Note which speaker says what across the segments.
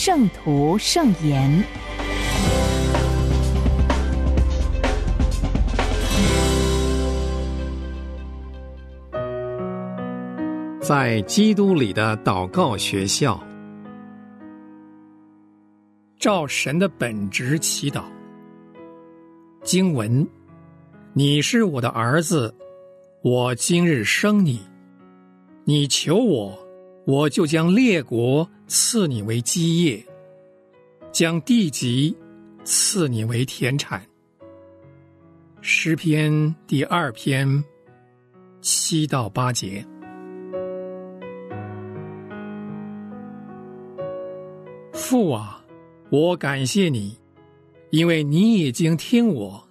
Speaker 1: 圣徒圣言，
Speaker 2: 在基督里的祷告学校，照神的本质祈祷。经文：你是我的儿子，我今日生你。你求我，我就将列国。赐你为基业，将地级赐你为田产。诗篇第二篇七到八节。父啊，我感谢你，因为你已经听我，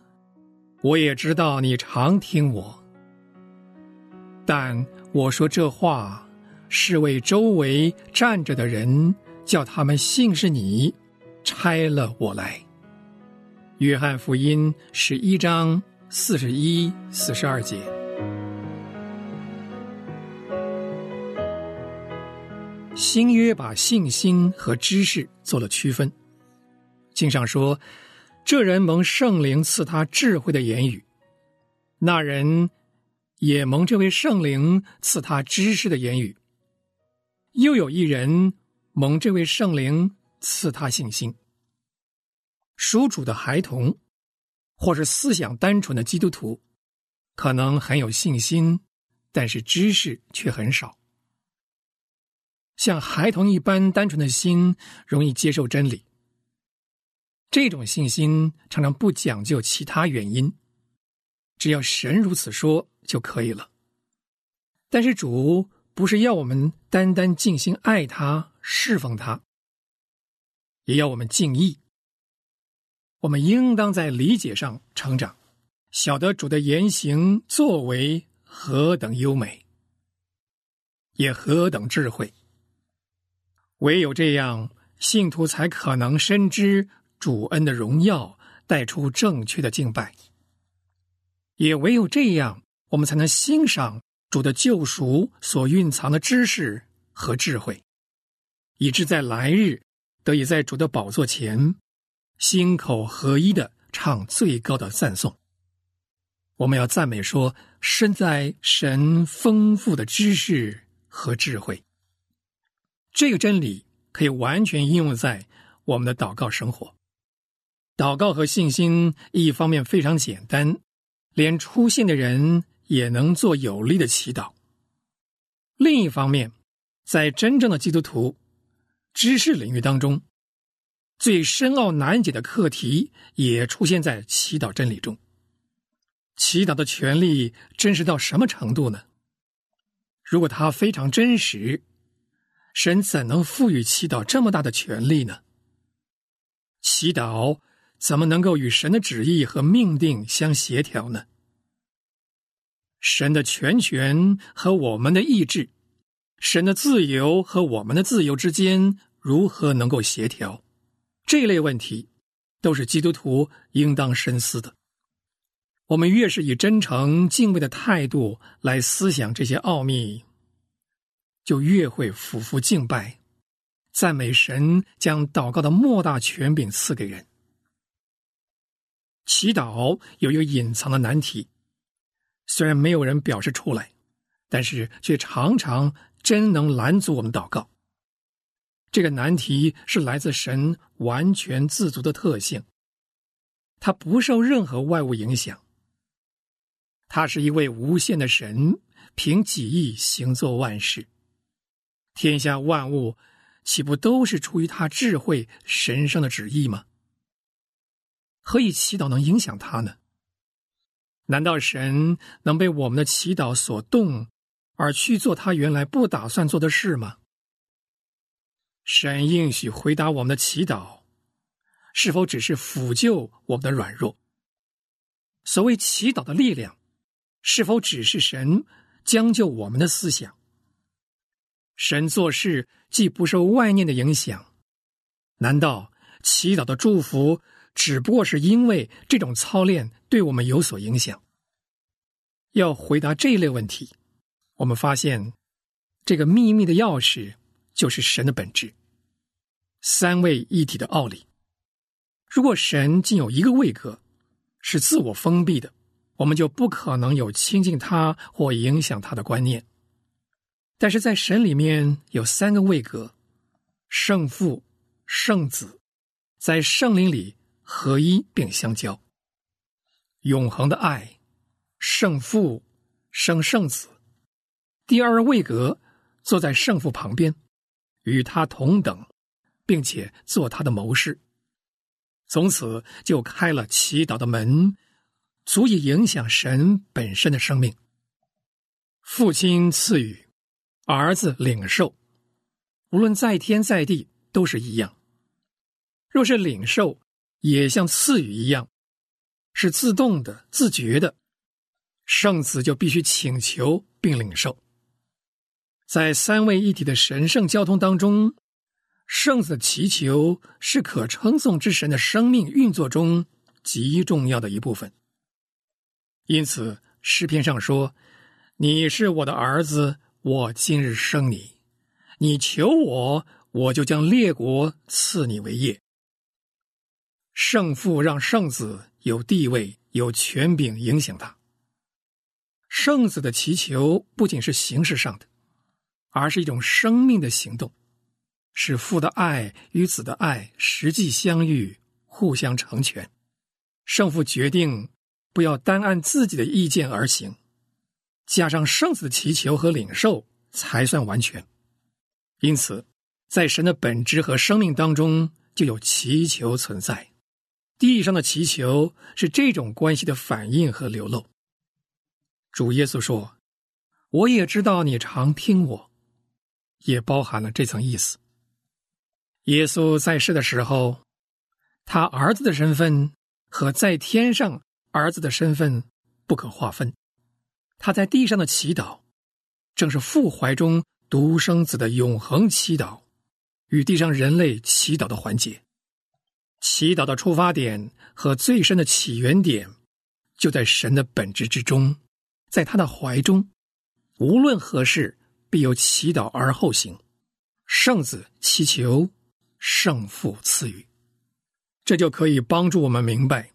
Speaker 2: 我也知道你常听我，但我说这话。是为周围站着的人，叫他们信是你拆了我来。约翰福音十一章四十一、四十二节。新约把信心和知识做了区分。经上说：“这人蒙圣灵赐他智慧的言语，那人也蒙这位圣灵赐他知识的言语。”又有一人蒙这位圣灵赐他信心。属主的孩童，或是思想单纯的基督徒，可能很有信心，但是知识却很少。像孩童一般单纯的心，容易接受真理。这种信心常常不讲究其他原因，只要神如此说就可以了。但是主。不是要我们单单尽心爱他、侍奉他，也要我们敬意。我们应当在理解上成长，晓得主的言行作为何等优美，也何等智慧。唯有这样，信徒才可能深知主恩的荣耀，带出正确的敬拜。也唯有这样，我们才能欣赏。主的救赎所蕴藏的知识和智慧，以致在来日得以在主的宝座前心口合一的唱最高的赞颂。我们要赞美说：身在神丰富的知识和智慧。这个真理可以完全应用在我们的祷告生活。祷告和信心一方面非常简单，连出现的人。也能做有力的祈祷。另一方面，在真正的基督徒知识领域当中，最深奥难解的课题也出现在祈祷真理中。祈祷的权利真实到什么程度呢？如果它非常真实，神怎能赋予祈祷这么大的权利呢？祈祷怎么能够与神的旨意和命定相协调呢？神的全权和我们的意志，神的自由和我们的自由之间如何能够协调？这类问题都是基督徒应当深思的。我们越是以真诚敬畏的态度来思想这些奥秘，就越会俯伏敬拜、赞美神，将祷告的莫大权柄赐给人。祈祷有一个隐藏的难题。虽然没有人表示出来，但是却常常真能拦阻我们祷告。这个难题是来自神完全自足的特性，他不受任何外物影响。他是一位无限的神，凭己意行作万事。天下万物岂不都是出于他智慧神圣的旨意吗？何以祈祷能影响他呢？难道神能被我们的祈祷所动，而去做他原来不打算做的事吗？神应许回答我们的祈祷，是否只是抚救我们的软弱？所谓祈祷的力量，是否只是神将就我们的思想？神做事既不受外念的影响，难道祈祷的祝福只不过是因为这种操练对我们有所影响？要回答这一类问题，我们发现这个秘密的钥匙就是神的本质——三位一体的奥理。如果神仅有一个位格，是自我封闭的，我们就不可能有亲近他或影响他的观念。但是在神里面有三个位格：圣父、圣子，在圣灵里合一并相交，永恒的爱，圣父生圣子。第二位格坐在圣父旁边，与他同等，并且做他的谋士。从此就开了祈祷的门，足以影响神本身的生命。父亲赐予，儿子领受，无论在天在地都是一样。若是领受，也像赐予一样，是自动的、自觉的。圣子就必须请求并领受。在三位一体的神圣交通当中。圣子祈求是可称颂之神的生命运作中极重要的一部分。因此，诗篇上说：“你是我的儿子，我今日生你。你求我，我就将列国赐你为业。”圣父让圣子有地位、有权柄影响他。圣子的祈求不仅是形式上的，而是一种生命的行动。使父的爱与子的爱实际相遇，互相成全。圣父决定不要单按自己的意见而行，加上圣子的祈求和领受，才算完全。因此，在神的本质和生命当中，就有祈求存在。地上的祈求是这种关系的反应和流露。主耶稣说：“我也知道你常听我。”也包含了这层意思。耶稣在世的时候，他儿子的身份和在天上儿子的身份不可划分。他在地上的祈祷，正是父怀中独生子的永恒祈祷，与地上人类祈祷的环节。祈祷的出发点和最深的起源点，就在神的本质之中，在他的怀中，无论何事，必有祈祷而后行。圣子祈求。圣父赐予，这就可以帮助我们明白，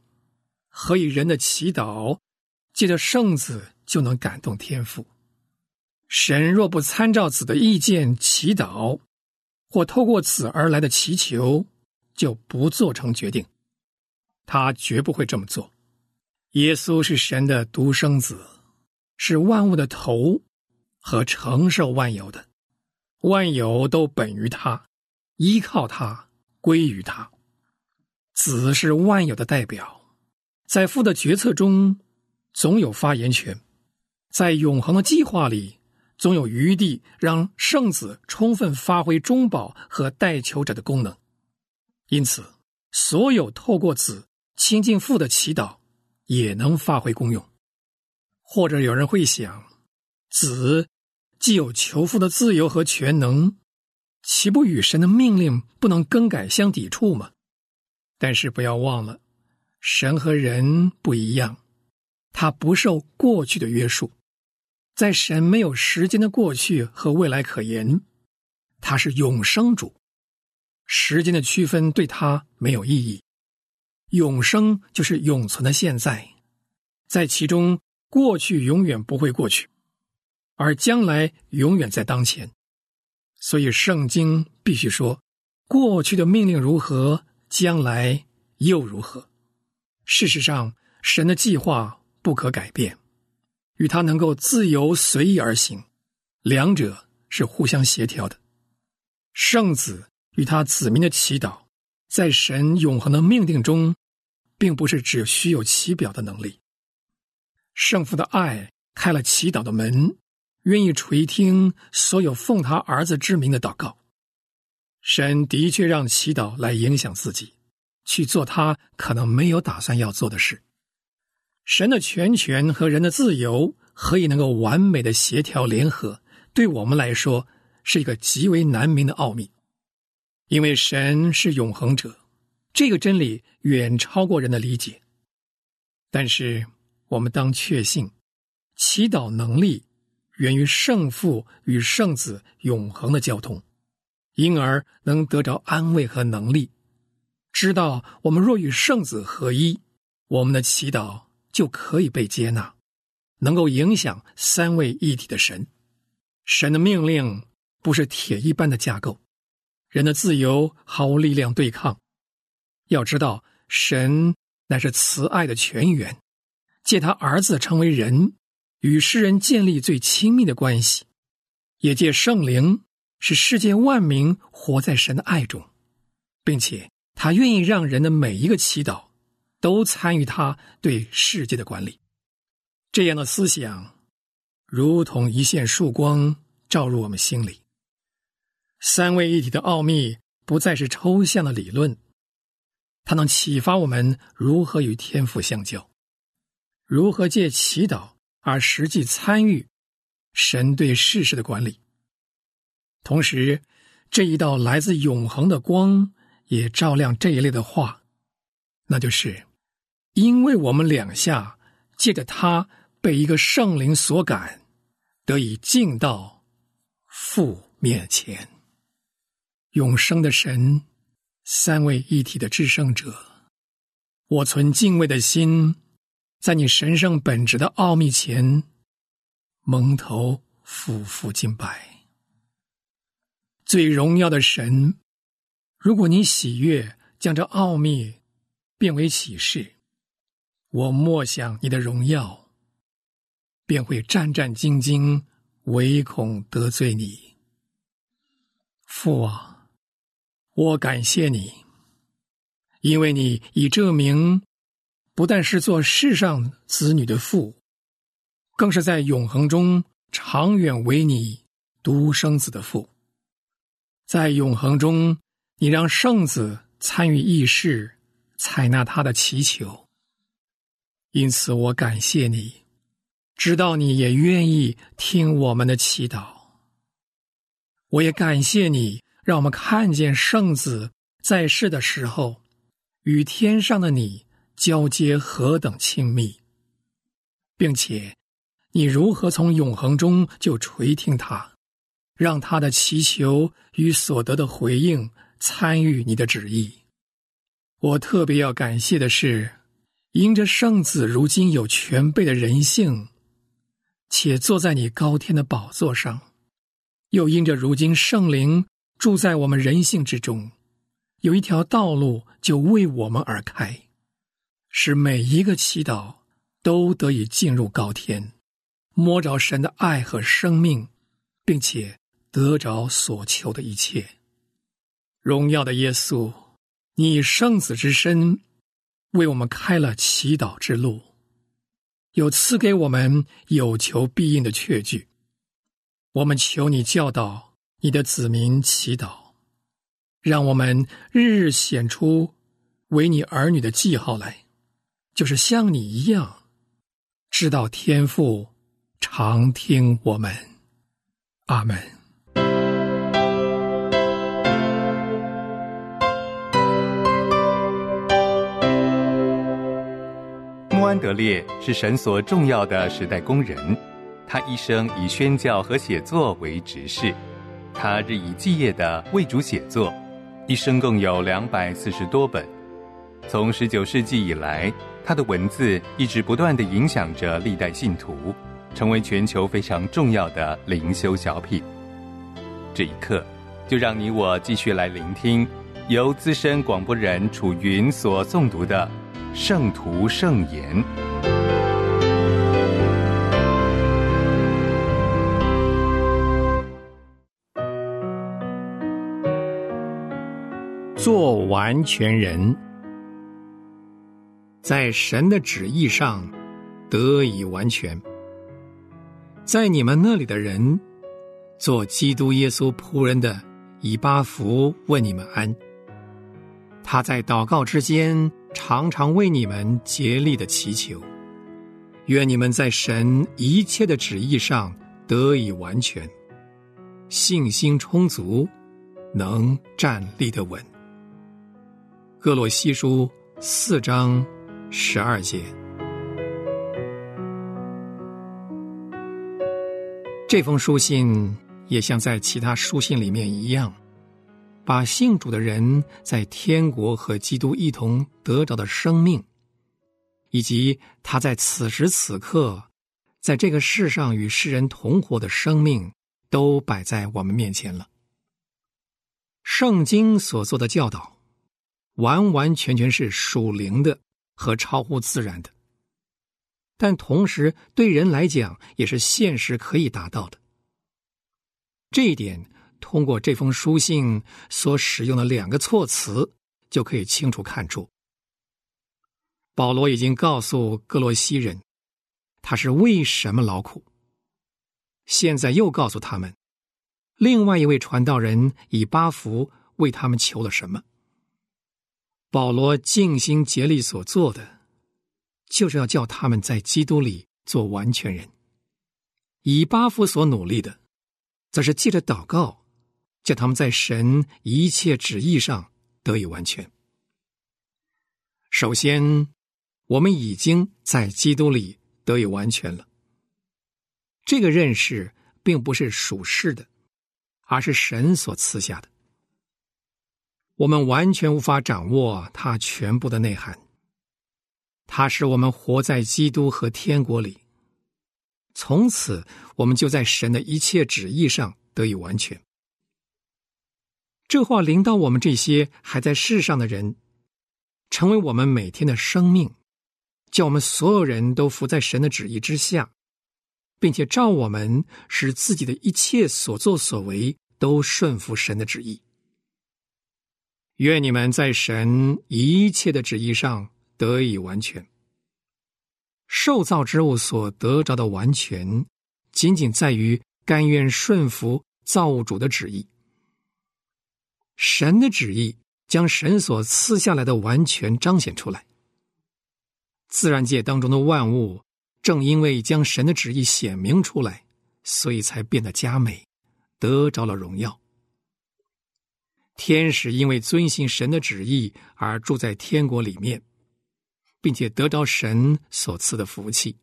Speaker 2: 何以人的祈祷借着圣子就能感动天父。神若不参照子的意见祈祷，或透过子而来的祈求，就不做成决定。他绝不会这么做。耶稣是神的独生子，是万物的头和承受万有的，万有都本于他。依靠他，归于他。子是万有的代表，在父的决策中总有发言权，在永恒的计划里总有余地，让圣子充分发挥中保和代求者的功能。因此，所有透过子亲近父的祈祷也能发挥功用。或者有人会想，子既有求父的自由和全能。岂不与神的命令不能更改相抵触吗？但是不要忘了，神和人不一样，他不受过去的约束，在神没有时间的过去和未来可言，他是永生主，时间的区分对他没有意义，永生就是永存的现在，在其中过去永远不会过去，而将来永远在当前。所以，圣经必须说，过去的命令如何，将来又如何。事实上，神的计划不可改变，与他能够自由随意而行，两者是互相协调的。圣子与他子民的祈祷，在神永恒的命定中，并不是只虚有其表的能力。圣父的爱开了祈祷的门。愿意垂听所有奉他儿子之名的祷告。神的确让祈祷来影响自己，去做他可能没有打算要做的事。神的全权和人的自由何以能够完美的协调联合？对我们来说是一个极为难明的奥秘。因为神是永恒者，这个真理远超过人的理解。但是我们当确信，祈祷能力源于圣父与圣子永恒的交通。因而能得着安慰和能力，知道我们若与圣子合一，我们的祈祷就可以被接纳，能够影响三位一体的神。神的命令不是铁一般的架构，人的自由毫无力量对抗。要知道，神乃是慈爱的泉源，借他儿子成为人，与世人建立最亲密的关系，也借圣灵。使世界万民活在神的爱中，并且他愿意让人的每一个祈祷都参与他对世界的管理。这样的思想，如同一线曙光照入我们心里。三位一体的奥秘不再是抽象的理论，它能启发我们如何与天赋相交，如何借祈祷而实际参与神对世事的管理。同时，这一道来自永恒的光也照亮这一类的话，那就是：因为我们两下借着他被一个圣灵所感，得以进到父面前。永生的神，三位一体的至圣者，我存敬畏的心，在你神圣本质的奥秘前蒙头俯伏敬拜。最荣耀的神，如果你喜悦将这奥秘变为启示，我默想你的荣耀，便会战战兢兢，唯恐得罪你。父啊，我感谢你，因为你以这名不但是做世上子女的父，更是在永恒中长远为你独生子的父。在永恒中，你让圣子参与议事，采纳他的祈求。因此，我感谢你，知道你也愿意听我们的祈祷。我也感谢你，让我们看见圣子在世的时候，与天上的你交接何等亲密，并且你如何从永恒中就垂听他。让他的祈求与所得的回应参与你的旨意。我特别要感谢的是，因着圣子如今有全备的人性，且坐在你高天的宝座上，又因着如今圣灵住在我们人性之中，有一条道路就为我们而开，使每一个祈祷都得以进入高天，摸着神的爱和生命，并且。得着所求的一切，荣耀的耶稣，你以圣子之身为我们开了祈祷之路，有赐给我们有求必应的确据。我们求你教导你的子民祈祷，让我们日日显出为你儿女的记号来，就是像你一样，知道天父常听我们。阿门。
Speaker 3: 穆安德烈是神所重要的时代工人，他一生以宣教和写作为职事，他日以继夜的为主写作，一生共有两百四十多本。从十九世纪以来，他的文字一直不断的影响着历代信徒，成为全球非常重要的灵修小品。这一刻，就让你我继续来聆听由资深广播人楚云所诵读的。圣徒圣言，
Speaker 2: 做完全人，在神的旨意上得以完全。在你们那里的人，做基督耶稣仆人的，以巴弗问你们安。他在祷告之间，常常为你们竭力的祈求，愿你们在神一切的旨意上得以完全，信心充足，能站立的稳。哥罗西书四章十二节。这封书信也像在其他书信里面一样。把信主的人在天国和基督一同得着的生命，以及他在此时此刻在这个世上与世人同活的生命，都摆在我们面前了。圣经所做的教导，完完全全是属灵的和超乎自然的，但同时对人来讲也是现实可以达到的。这一点。通过这封书信所使用的两个措辞，就可以清楚看出，保罗已经告诉哥罗西人，他是为什么劳苦。现在又告诉他们，另外一位传道人以巴弗为他们求了什么。保罗尽心竭力所做的，就是要叫他们在基督里做完全人。以巴弗所努力的，则是借着祷告。叫他们在神一切旨意上得以完全。首先，我们已经在基督里得以完全了。这个认识并不是属世的，而是神所赐下的。我们完全无法掌握它全部的内涵。它使我们活在基督和天国里，从此我们就在神的一切旨意上得以完全。这话临到我们这些还在世上的人，成为我们每天的生命，叫我们所有人都服在神的旨意之下，并且照我们使自己的一切所作所为都顺服神的旨意。愿你们在神一切的旨意上得以完全。受造之物所得着的完全，仅仅在于甘愿顺服造物主的旨意。神的旨意将神所赐下来的完全彰显出来。自然界当中的万物，正因为将神的旨意显明出来，所以才变得佳美，得着了荣耀。天使因为遵行神的旨意而住在天国里面，并且得着神所赐的福气。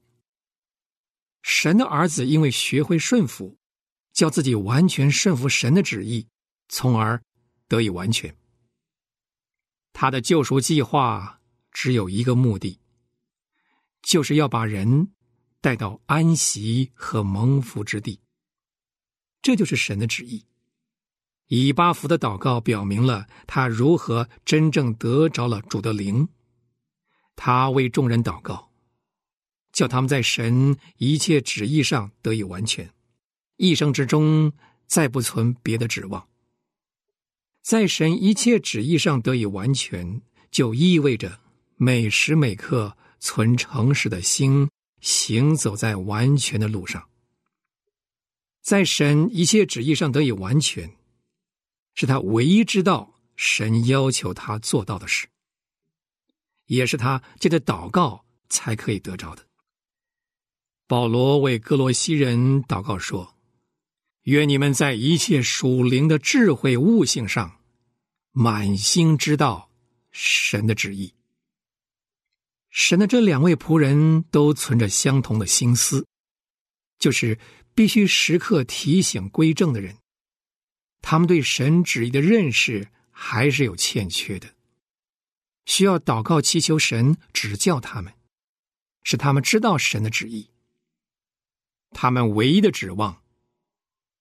Speaker 2: 神的儿子因为学会顺服，叫自己完全顺服神的旨意，从而。得以完全。他的救赎计划只有一个目的，就是要把人带到安息和蒙福之地。这就是神的旨意。以巴弗的祷告表明了他如何真正得着了主的灵。他为众人祷告，叫他们在神一切旨意上得以完全，一生之中再不存别的指望。在神一切旨意上得以完全，就意味着每时每刻存诚实的心，行走在完全的路上。在神一切旨意上得以完全，是他唯一知道神要求他做到的事，也是他借着祷告才可以得着的。保罗为哥罗西人祷告说：“愿你们在一切属灵的智慧悟性上。”满心知道神的旨意，神的这两位仆人都存着相同的心思，就是必须时刻提醒归正的人，他们对神旨意的认识还是有欠缺的，需要祷告祈求神指教他们，使他们知道神的旨意。他们唯一的指望，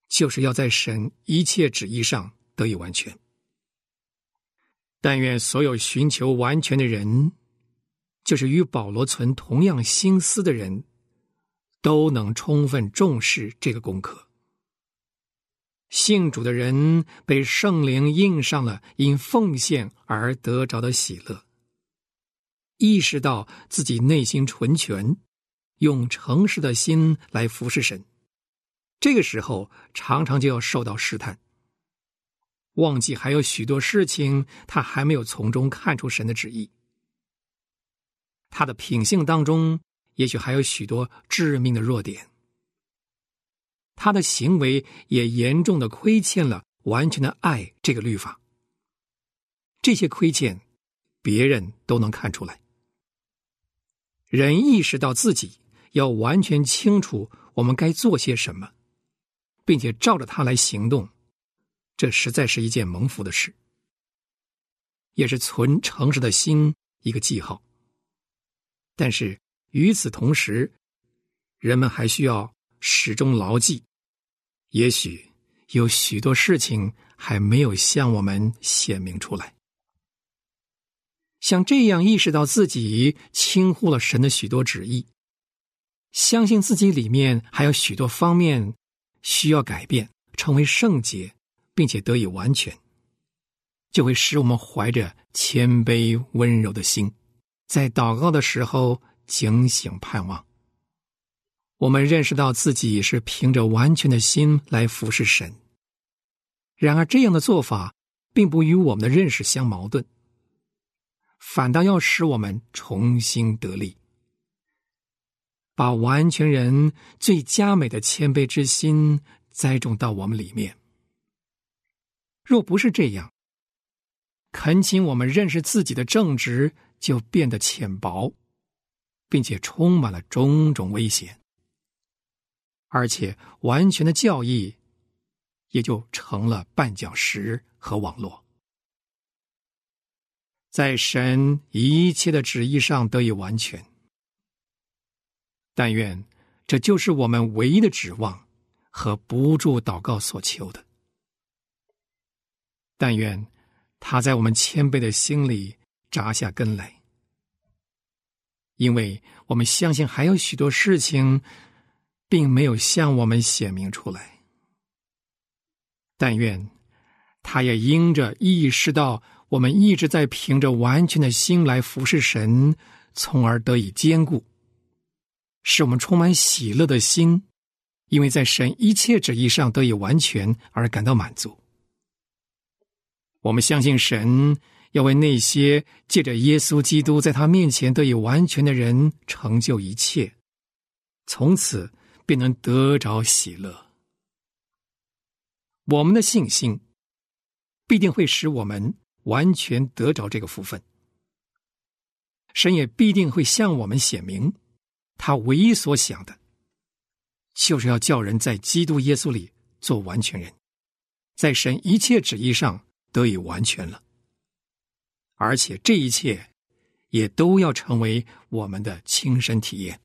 Speaker 2: 就是要在神一切旨意上得以完全。但愿所有寻求完全的人，就是与保罗存同样心思的人，都能充分重视这个功课。信主的人被圣灵印上了因奉献而得着的喜乐，意识到自己内心纯全，用诚实的心来服侍神。这个时候，常常就要受到试探。忘记还有许多事情他还没有从中看出神的旨意。他的品性当中，也许还有许多致命的弱点。他的行为也严重的亏欠了完全的爱这个律法。这些亏欠，别人都能看出来。人意识到自己要完全清楚我们该做些什么，并且照着他来行动，这实在是一件蒙福的事，也是存诚实的心一个记号。但是与此同时，人们还需要始终牢记，也许有许多事情还没有向我们显明出来。像这样意识到自己轻忽了神的许多旨意，相信自己里面还有许多方面需要改变，成为圣洁，并且得以完全，就会使我们怀着谦卑温柔的心，在祷告的时候警醒盼望。我们认识到自己是凭着完全的心来服侍神，然而这样的做法并不与我们的认识相矛盾。反倒要使我们重新得力，把完全人最佳美的谦卑之心栽种到我们里面。若不是这样，恳请我们认识自己的正直就变得浅薄，并且充满了种种危险，而且完全的教义也就成了绊脚石和网络。在神一切的旨意上得以完全，但愿这就是我们唯一的指望和不住祷告所求的。但愿他在我们谦卑的心里扎下根来，因为我们相信还有许多事情并没有向我们显明出来。但愿他也因着意识到。我们一直在凭着完全的心来服侍神，从而得以坚固，使我们充满喜乐的心，因为在神一切旨意上得以完全而感到满足。我们相信神要为那些借着耶稣基督在他面前得以完全的人成就一切，从此便能得着喜乐。我们的信心必定会使我们。完全得着这个福分，神也必定会向我们显明，他唯一所想的，就是要叫人在基督耶稣里做完全人，在神一切旨意上得以完全了，而且这一切也都要成为我们的亲身体验。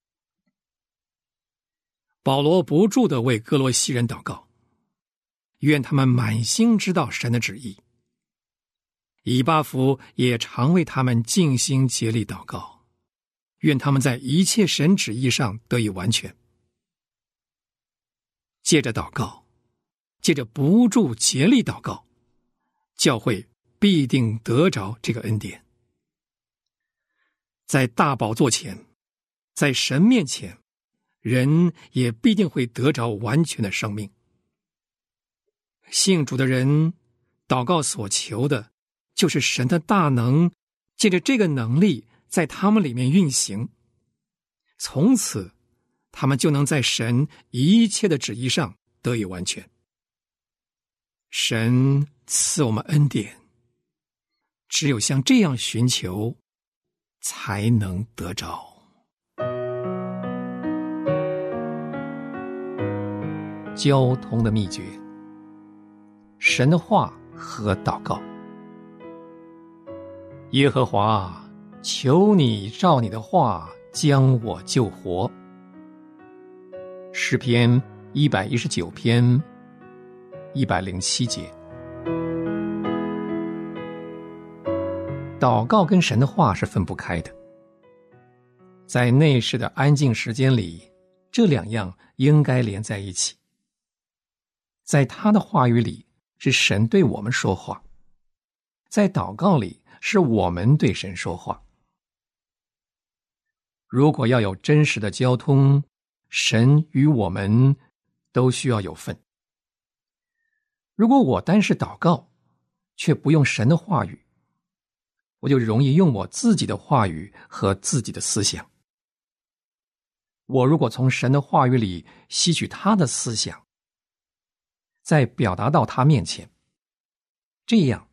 Speaker 2: 保罗不住的为哥罗西人祷告，愿他们满心知道神的旨意。以巴弗也常为他们尽心竭力祷告，愿他们在一切神旨意上得以完全。借着祷告，借着不住竭力祷告，教会必定得着这个恩典。在大宝座前，在神面前，人也必定会得着完全的生命。信主的人祷告所求的。就是神的大能，借着这个能力在他们里面运行，从此他们就能在神一切的旨意上得以完全。神赐我们恩典，只有像这样寻求，才能得着。交通的秘诀：神的话和祷告。耶和华，求你照你的话将我救活。诗篇一百一十九篇一百零七节。祷告跟神的话是分不开的，在内室的安静时间里，这两样应该连在一起。在他的话语里，是神对我们说话；在祷告里。是我们对神说话。如果要有真实的交通，神与我们都需要有份。如果我单是祷告，却不用神的话语，我就容易用我自己的话语和自己的思想。我如果从神的话语里吸取他的思想，再表达到他面前，这样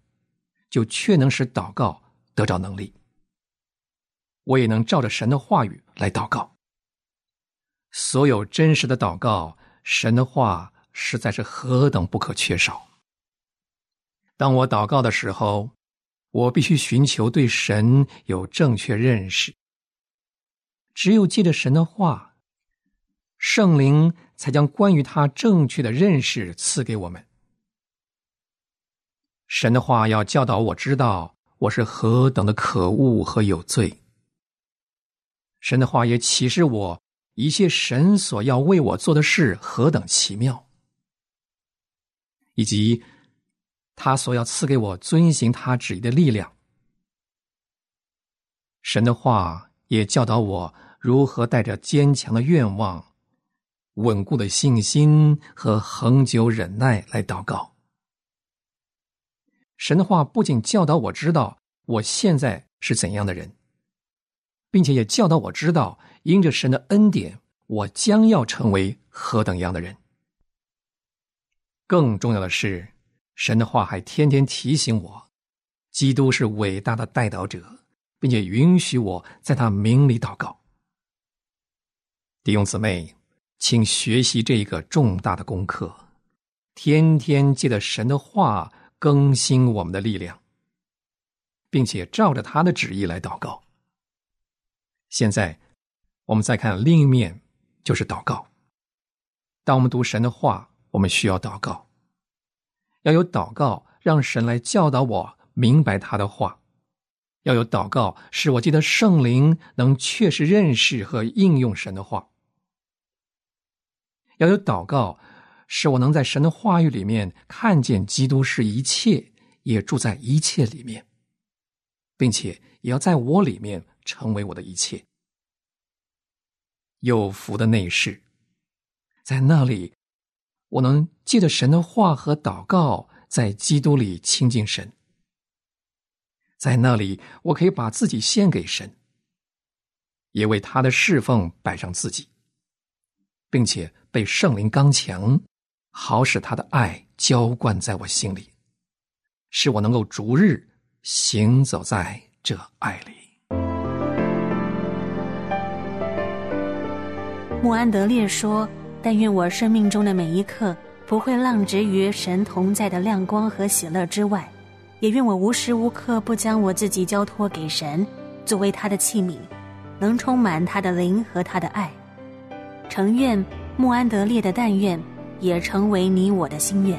Speaker 2: 就确能使祷告得着能力。我也能照着神的话语来祷告。所有真实的祷告，神的话实在是何等不可缺少。当我祷告的时候，我必须寻求对神有正确认识。只有借着神的话，圣灵才将关于他正确的认识赐给我们。神的话要教导我知道我是何等的可恶和有罪。神的话也启示我。一切神所要为我做的事何等奇妙，以及他所要赐给我遵行他旨意的力量。神的话也教导我如何带着坚强的愿望、稳固的信心和恒久忍耐来祷告。神的话不仅教导我知道我现在是怎样的人，并且也教导我知道。因着神的恩典，我将要成为何等样的人？更重要的是，神的话还天天提醒我，基督是伟大的代祷者，并且允许我在他名里祷告。弟兄姊妹，请学习这一个重大的功课，天天借着神的话更新我们的力量，并且照着他的旨意来祷告。现在。我们再看另一面，就是祷告。当我们读神的话，我们需要祷告，要有祷告，让神来教导我明白他的话；要有祷告，使我记得圣灵能确实认识和应用神的话；要有祷告，使我能在神的话语里面看见基督是一切，也住在一切里面，并且也要在我里面成为我的一切。有福的内室，在那里，我能借着神的话和祷告，在基督里亲近神。在那里，我可以把自己献给神，也为他的侍奉摆上自己，并且被圣灵刚强，好使他的爱浇灌在我心里，使我能够逐日行走在这爱里。
Speaker 4: 穆安德烈说：“但愿我生命中的每一刻不会浪掷于神同在的亮光和喜乐之外，也愿我无时无刻不将我自己交托给神，作为他的器皿，能充满他的灵和他的爱。诚愿穆安德烈的但愿也成为你我的心愿。”